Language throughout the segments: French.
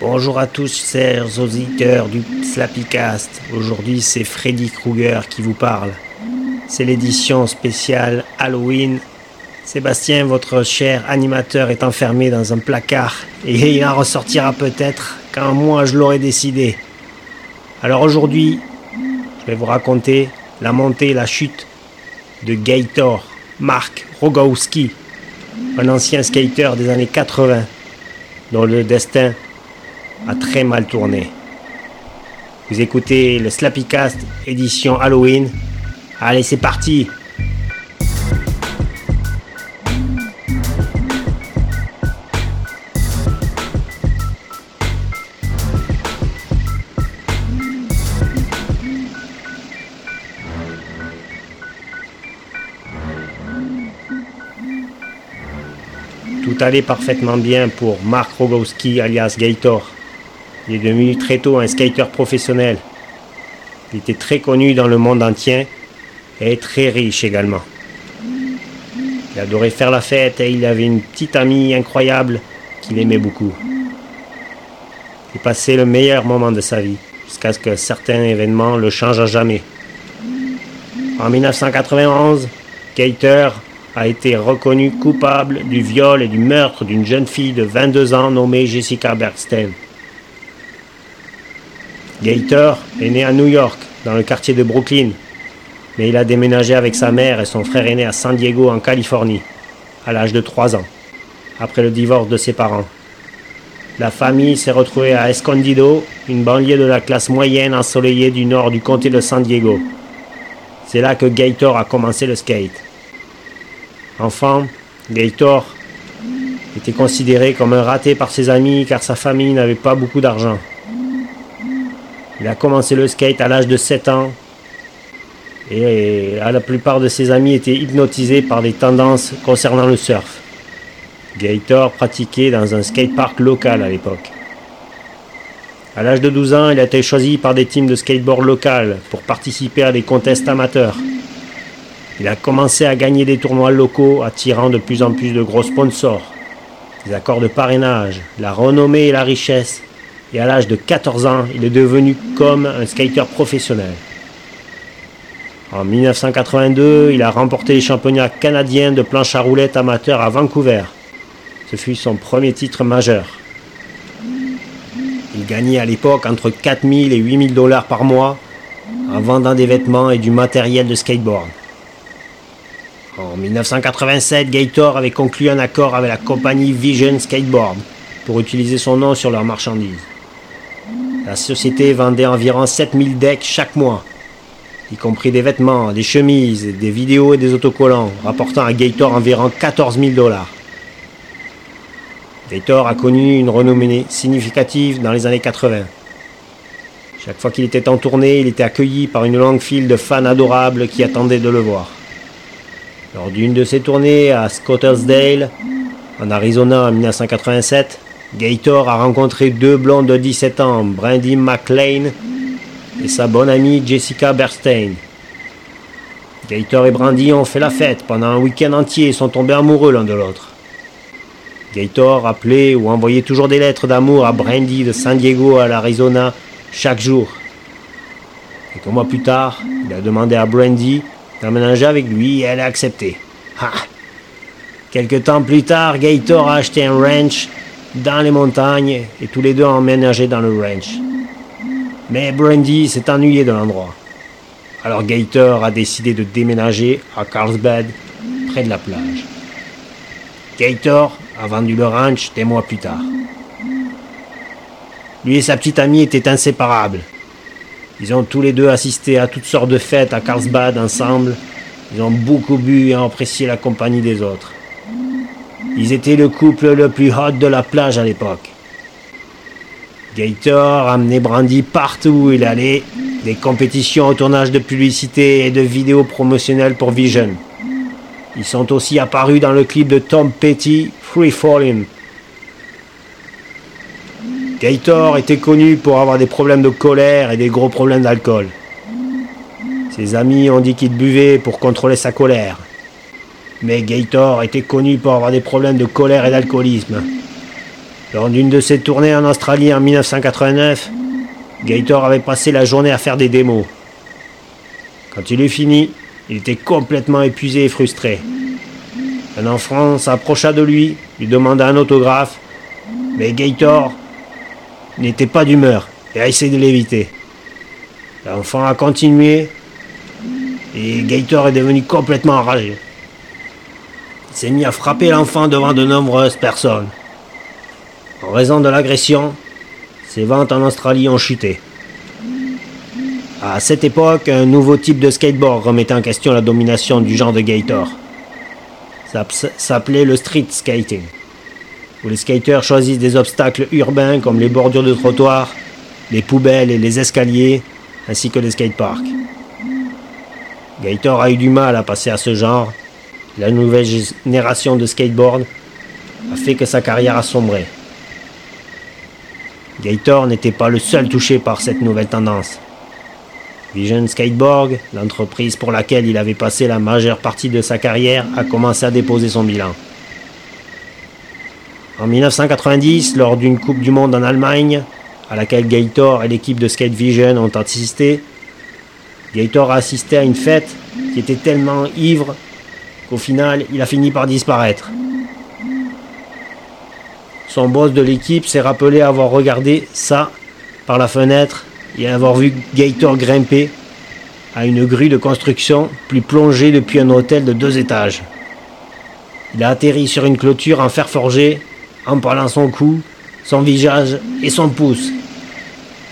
Bonjour à tous, chers auditeurs du Slappycast. Aujourd'hui, c'est Freddy Krueger qui vous parle. C'est l'édition spéciale Halloween. Sébastien, votre cher animateur, est enfermé dans un placard et il en ressortira peut-être quand moi je l'aurai décidé. Alors aujourd'hui, je vais vous raconter la montée et la chute de Gator, Mark Rogowski, un ancien skater des années 80, dont le destin a très mal tourné. Vous écoutez le Slappycast édition Halloween. Allez, c'est parti Tout allait parfaitement bien pour Mark Rogowski alias Gator. Il est devenu très tôt un skater professionnel. Il était très connu dans le monde entier et très riche également. Il adorait faire la fête et il avait une petite amie incroyable qu'il aimait beaucoup. Il passait le meilleur moment de sa vie jusqu'à ce que certains événements le changent à jamais. En 1991, Gator a été reconnu coupable du viol et du meurtre d'une jeune fille de 22 ans nommée Jessica Bergstein. Gator est né à New York, dans le quartier de Brooklyn, mais il a déménagé avec sa mère et son frère aîné à San Diego, en Californie, à l'âge de 3 ans, après le divorce de ses parents. La famille s'est retrouvée à Escondido, une banlieue de la classe moyenne ensoleillée du nord du comté de San Diego. C'est là que Gator a commencé le skate. Enfant, Gator était considéré comme un raté par ses amis car sa famille n'avait pas beaucoup d'argent. Il a commencé le skate à l'âge de 7 ans et la plupart de ses amis étaient hypnotisés par des tendances concernant le surf. Gator pratiquait dans un skatepark local à l'époque. À l'âge de 12 ans, il a été choisi par des teams de skateboard local pour participer à des contests amateurs. Il a commencé à gagner des tournois locaux, attirant de plus en plus de gros sponsors, des accords de parrainage, la renommée et la richesse. Et à l'âge de 14 ans, il est devenu comme un skater professionnel. En 1982, il a remporté les championnats canadiens de planche à roulettes amateur à Vancouver. Ce fut son premier titre majeur. Il gagnait à l'époque entre 4000 et 8000 dollars par mois en vendant des vêtements et du matériel de skateboard. En 1987, Gator avait conclu un accord avec la compagnie Vision Skateboard pour utiliser son nom sur leurs marchandises. La société vendait environ 7000 decks chaque mois, y compris des vêtements, des chemises, des vidéos et des autocollants, rapportant à Gator environ 14 000 dollars. Gator a connu une renommée significative dans les années 80. Chaque fois qu'il était en tournée, il était accueilli par une longue file de fans adorables qui attendaient de le voir. Lors d'une de ses tournées à Scottsdale, en Arizona en 1987, Gator a rencontré deux blondes de 17 ans, Brandy McLean et sa bonne amie Jessica Bernstein. Gator et Brandy ont fait la fête pendant un week-end entier et sont tombés amoureux l'un de l'autre. Gator appelait ou envoyait toujours des lettres d'amour à Brandy de San Diego à l'Arizona chaque jour. Quelques mois plus tard, il a demandé à Brandy d'emménager avec lui et elle a accepté. Ha! Quelques temps plus tard, Gator a acheté un ranch dans les montagnes et tous les deux ont emménagé dans le ranch. Mais Brandy s'est ennuyé de l'endroit. Alors Gator a décidé de déménager à Carlsbad, près de la plage. Gator a vendu le ranch des mois plus tard. Lui et sa petite amie étaient inséparables. Ils ont tous les deux assisté à toutes sortes de fêtes à Carlsbad ensemble. Ils ont beaucoup bu et apprécié la compagnie des autres. Ils étaient le couple le plus hot de la plage à l'époque. Gator amenait Brandy partout où il allait, des compétitions au tournage de publicité et de vidéos promotionnelles pour Vision. Ils sont aussi apparus dans le clip de Tom Petty, Free Falling. Gator était connu pour avoir des problèmes de colère et des gros problèmes d'alcool. Ses amis ont dit qu'il buvait pour contrôler sa colère. Mais Gator était connu pour avoir des problèmes de colère et d'alcoolisme. Lors d'une de ses tournées en Australie en 1989, Gator avait passé la journée à faire des démos. Quand il eut fini, il était complètement épuisé et frustré. Un enfant s'approcha de lui, lui demanda un autographe, mais Gator n'était pas d'humeur et a essayé de l'éviter. L'enfant a continué et Gator est devenu complètement enragé. S'est mis à frapper l'enfant devant de nombreuses personnes. En raison de l'agression, ses ventes en Australie ont chuté. À cette époque, un nouveau type de skateboard remettait en question la domination du genre de Gator. Ça s'appelait le street skating, où les skaters choisissent des obstacles urbains comme les bordures de trottoir, les poubelles et les escaliers, ainsi que les skateparks. Gator a eu du mal à passer à ce genre. La nouvelle génération de skateboard a fait que sa carrière a sombré. Gator n'était pas le seul touché par cette nouvelle tendance. Vision Skateboard, l'entreprise pour laquelle il avait passé la majeure partie de sa carrière, a commencé à déposer son bilan. En 1990, lors d'une Coupe du Monde en Allemagne, à laquelle Gator et l'équipe de Skate Vision ont assisté, Gator a assisté à une fête qui était tellement ivre qu'au final, il a fini par disparaître. Son boss de l'équipe s'est rappelé avoir regardé ça par la fenêtre et avoir vu Gator grimper à une grue de construction plus plongée depuis un hôtel de deux étages. Il a atterri sur une clôture en fer forgé en parlant son cou, son visage et son pouce.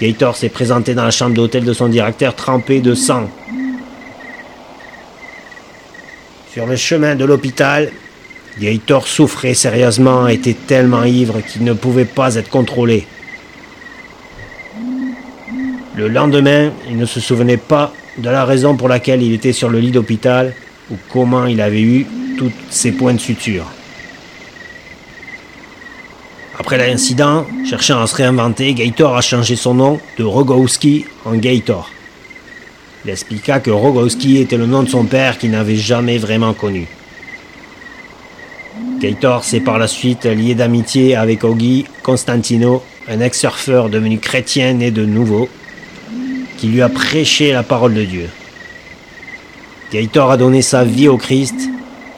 Gator s'est présenté dans la chambre d'hôtel de son directeur trempé de sang. Sur le chemin de l'hôpital, Gator souffrait sérieusement, était tellement ivre qu'il ne pouvait pas être contrôlé. Le lendemain, il ne se souvenait pas de la raison pour laquelle il était sur le lit d'hôpital ou comment il avait eu tous ses points de suture. Après l'incident, cherchant à se réinventer, Gator a changé son nom de Rogowski en Gator. Il expliqua que Rogowski était le nom de son père qu'il n'avait jamais vraiment connu. Gator s'est par la suite lié d'amitié avec Ogi Constantino, un ex-surfeur devenu chrétien né de nouveau, qui lui a prêché la parole de Dieu. Gator a donné sa vie au Christ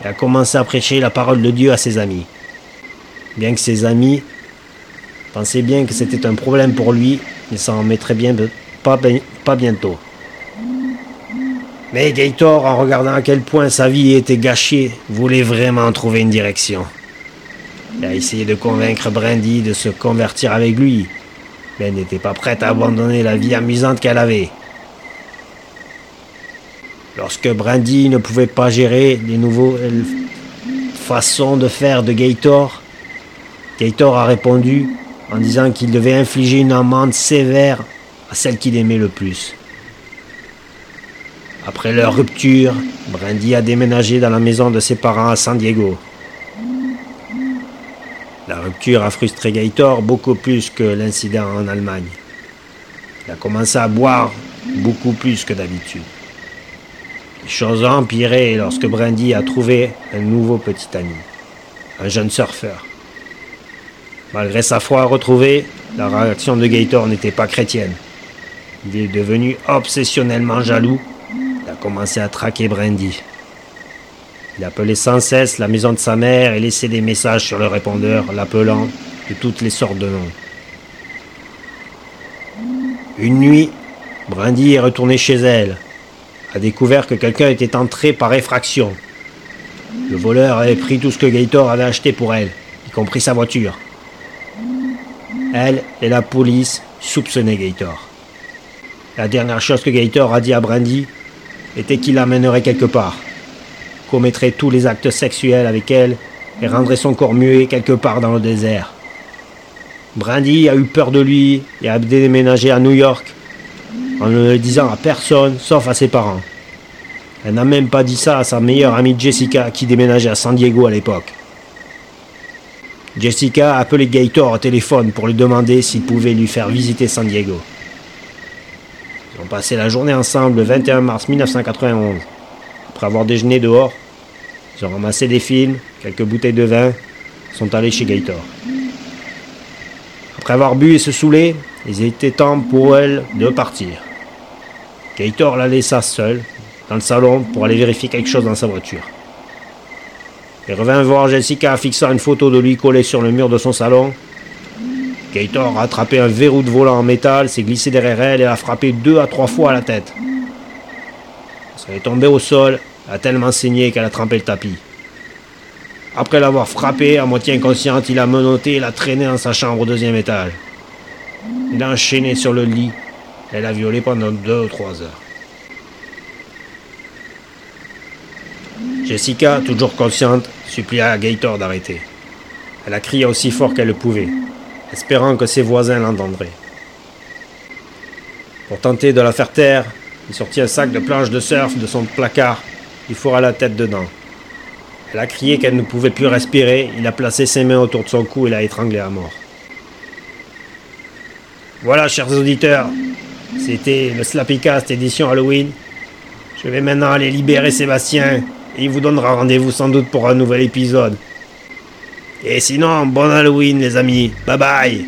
et a commencé à prêcher la parole de Dieu à ses amis bien que ses amis pensaient bien que c'était un problème pour lui, il s'en remettrait bien pas, pas bientôt. Mais Gator, en regardant à quel point sa vie était gâchée, voulait vraiment trouver une direction. Il a essayé de convaincre Brandy de se convertir avec lui, mais elle n'était pas prête à abandonner la vie amusante qu'elle avait. Lorsque Brandy ne pouvait pas gérer les nouvelles façons de faire de Gator, Gator a répondu en disant qu'il devait infliger une amende sévère à celle qu'il aimait le plus. Après leur rupture, Brandy a déménagé dans la maison de ses parents à San Diego. La rupture a frustré Gator beaucoup plus que l'incident en Allemagne. Il a commencé à boire beaucoup plus que d'habitude. Les choses ont empiré lorsque Brandy a trouvé un nouveau petit ami, un jeune surfeur. Malgré sa foi retrouvée, la réaction de Gator n'était pas chrétienne. Il est devenu obsessionnellement jaloux. Commencé à traquer Brandy. Il appelait sans cesse la maison de sa mère et laissait des messages sur le répondeur, l'appelant de toutes les sortes de noms. Une nuit, Brandy est retournée chez elle, a découvert que quelqu'un était entré par effraction. Le voleur avait pris tout ce que Gator avait acheté pour elle, y compris sa voiture. Elle et la police soupçonnaient Gator. La dernière chose que Gator a dit à Brandy était qu'il l'amènerait quelque part, commettrait tous les actes sexuels avec elle et rendrait son corps muet quelque part dans le désert. Brandy a eu peur de lui et a déménagé à New York en ne le disant à personne sauf à ses parents. Elle n'a même pas dit ça à sa meilleure amie Jessica qui déménageait à San Diego à l'époque. Jessica a appelé Gator au téléphone pour lui demander s'il pouvait lui faire visiter San Diego. Ils ont passé la journée ensemble le 21 mars 1991. Après avoir déjeuné dehors, ils ont ramassé des films, quelques bouteilles de vin, sont allés chez Gator. Après avoir bu et se saoulé, il était temps pour elle de partir. Gator la laissa seule dans le salon pour aller vérifier quelque chose dans sa voiture. Il revint voir Jessica fixant une photo de lui collée sur le mur de son salon. Gator a attrapé un verrou de volant en métal, s'est glissé derrière elle et a frappé deux à trois fois à la tête. Elle est tombée au sol, a tellement saigné qu'elle a trempé le tapis. Après l'avoir frappée, à moitié inconsciente, il a menotté et l'a traînée dans sa chambre au deuxième étage. Il a enchaîné sur le lit. Elle a violé pendant deux ou trois heures. Jessica, toujours consciente, supplia Gator d'arrêter. Elle a crié aussi fort qu'elle le pouvait, espérant que ses voisins l'entendraient. Pour tenter de la faire taire, il sortit un sac de planches de surf de son placard. Il fourra la tête dedans. Elle a crié qu'elle ne pouvait plus respirer. Il a placé ses mains autour de son cou et l'a étranglée à mort. Voilà, chers auditeurs, c'était le Slappycast édition Halloween. Je vais maintenant aller libérer Sébastien et il vous donnera rendez-vous sans doute pour un nouvel épisode. Et sinon, bon Halloween les amis. Bye bye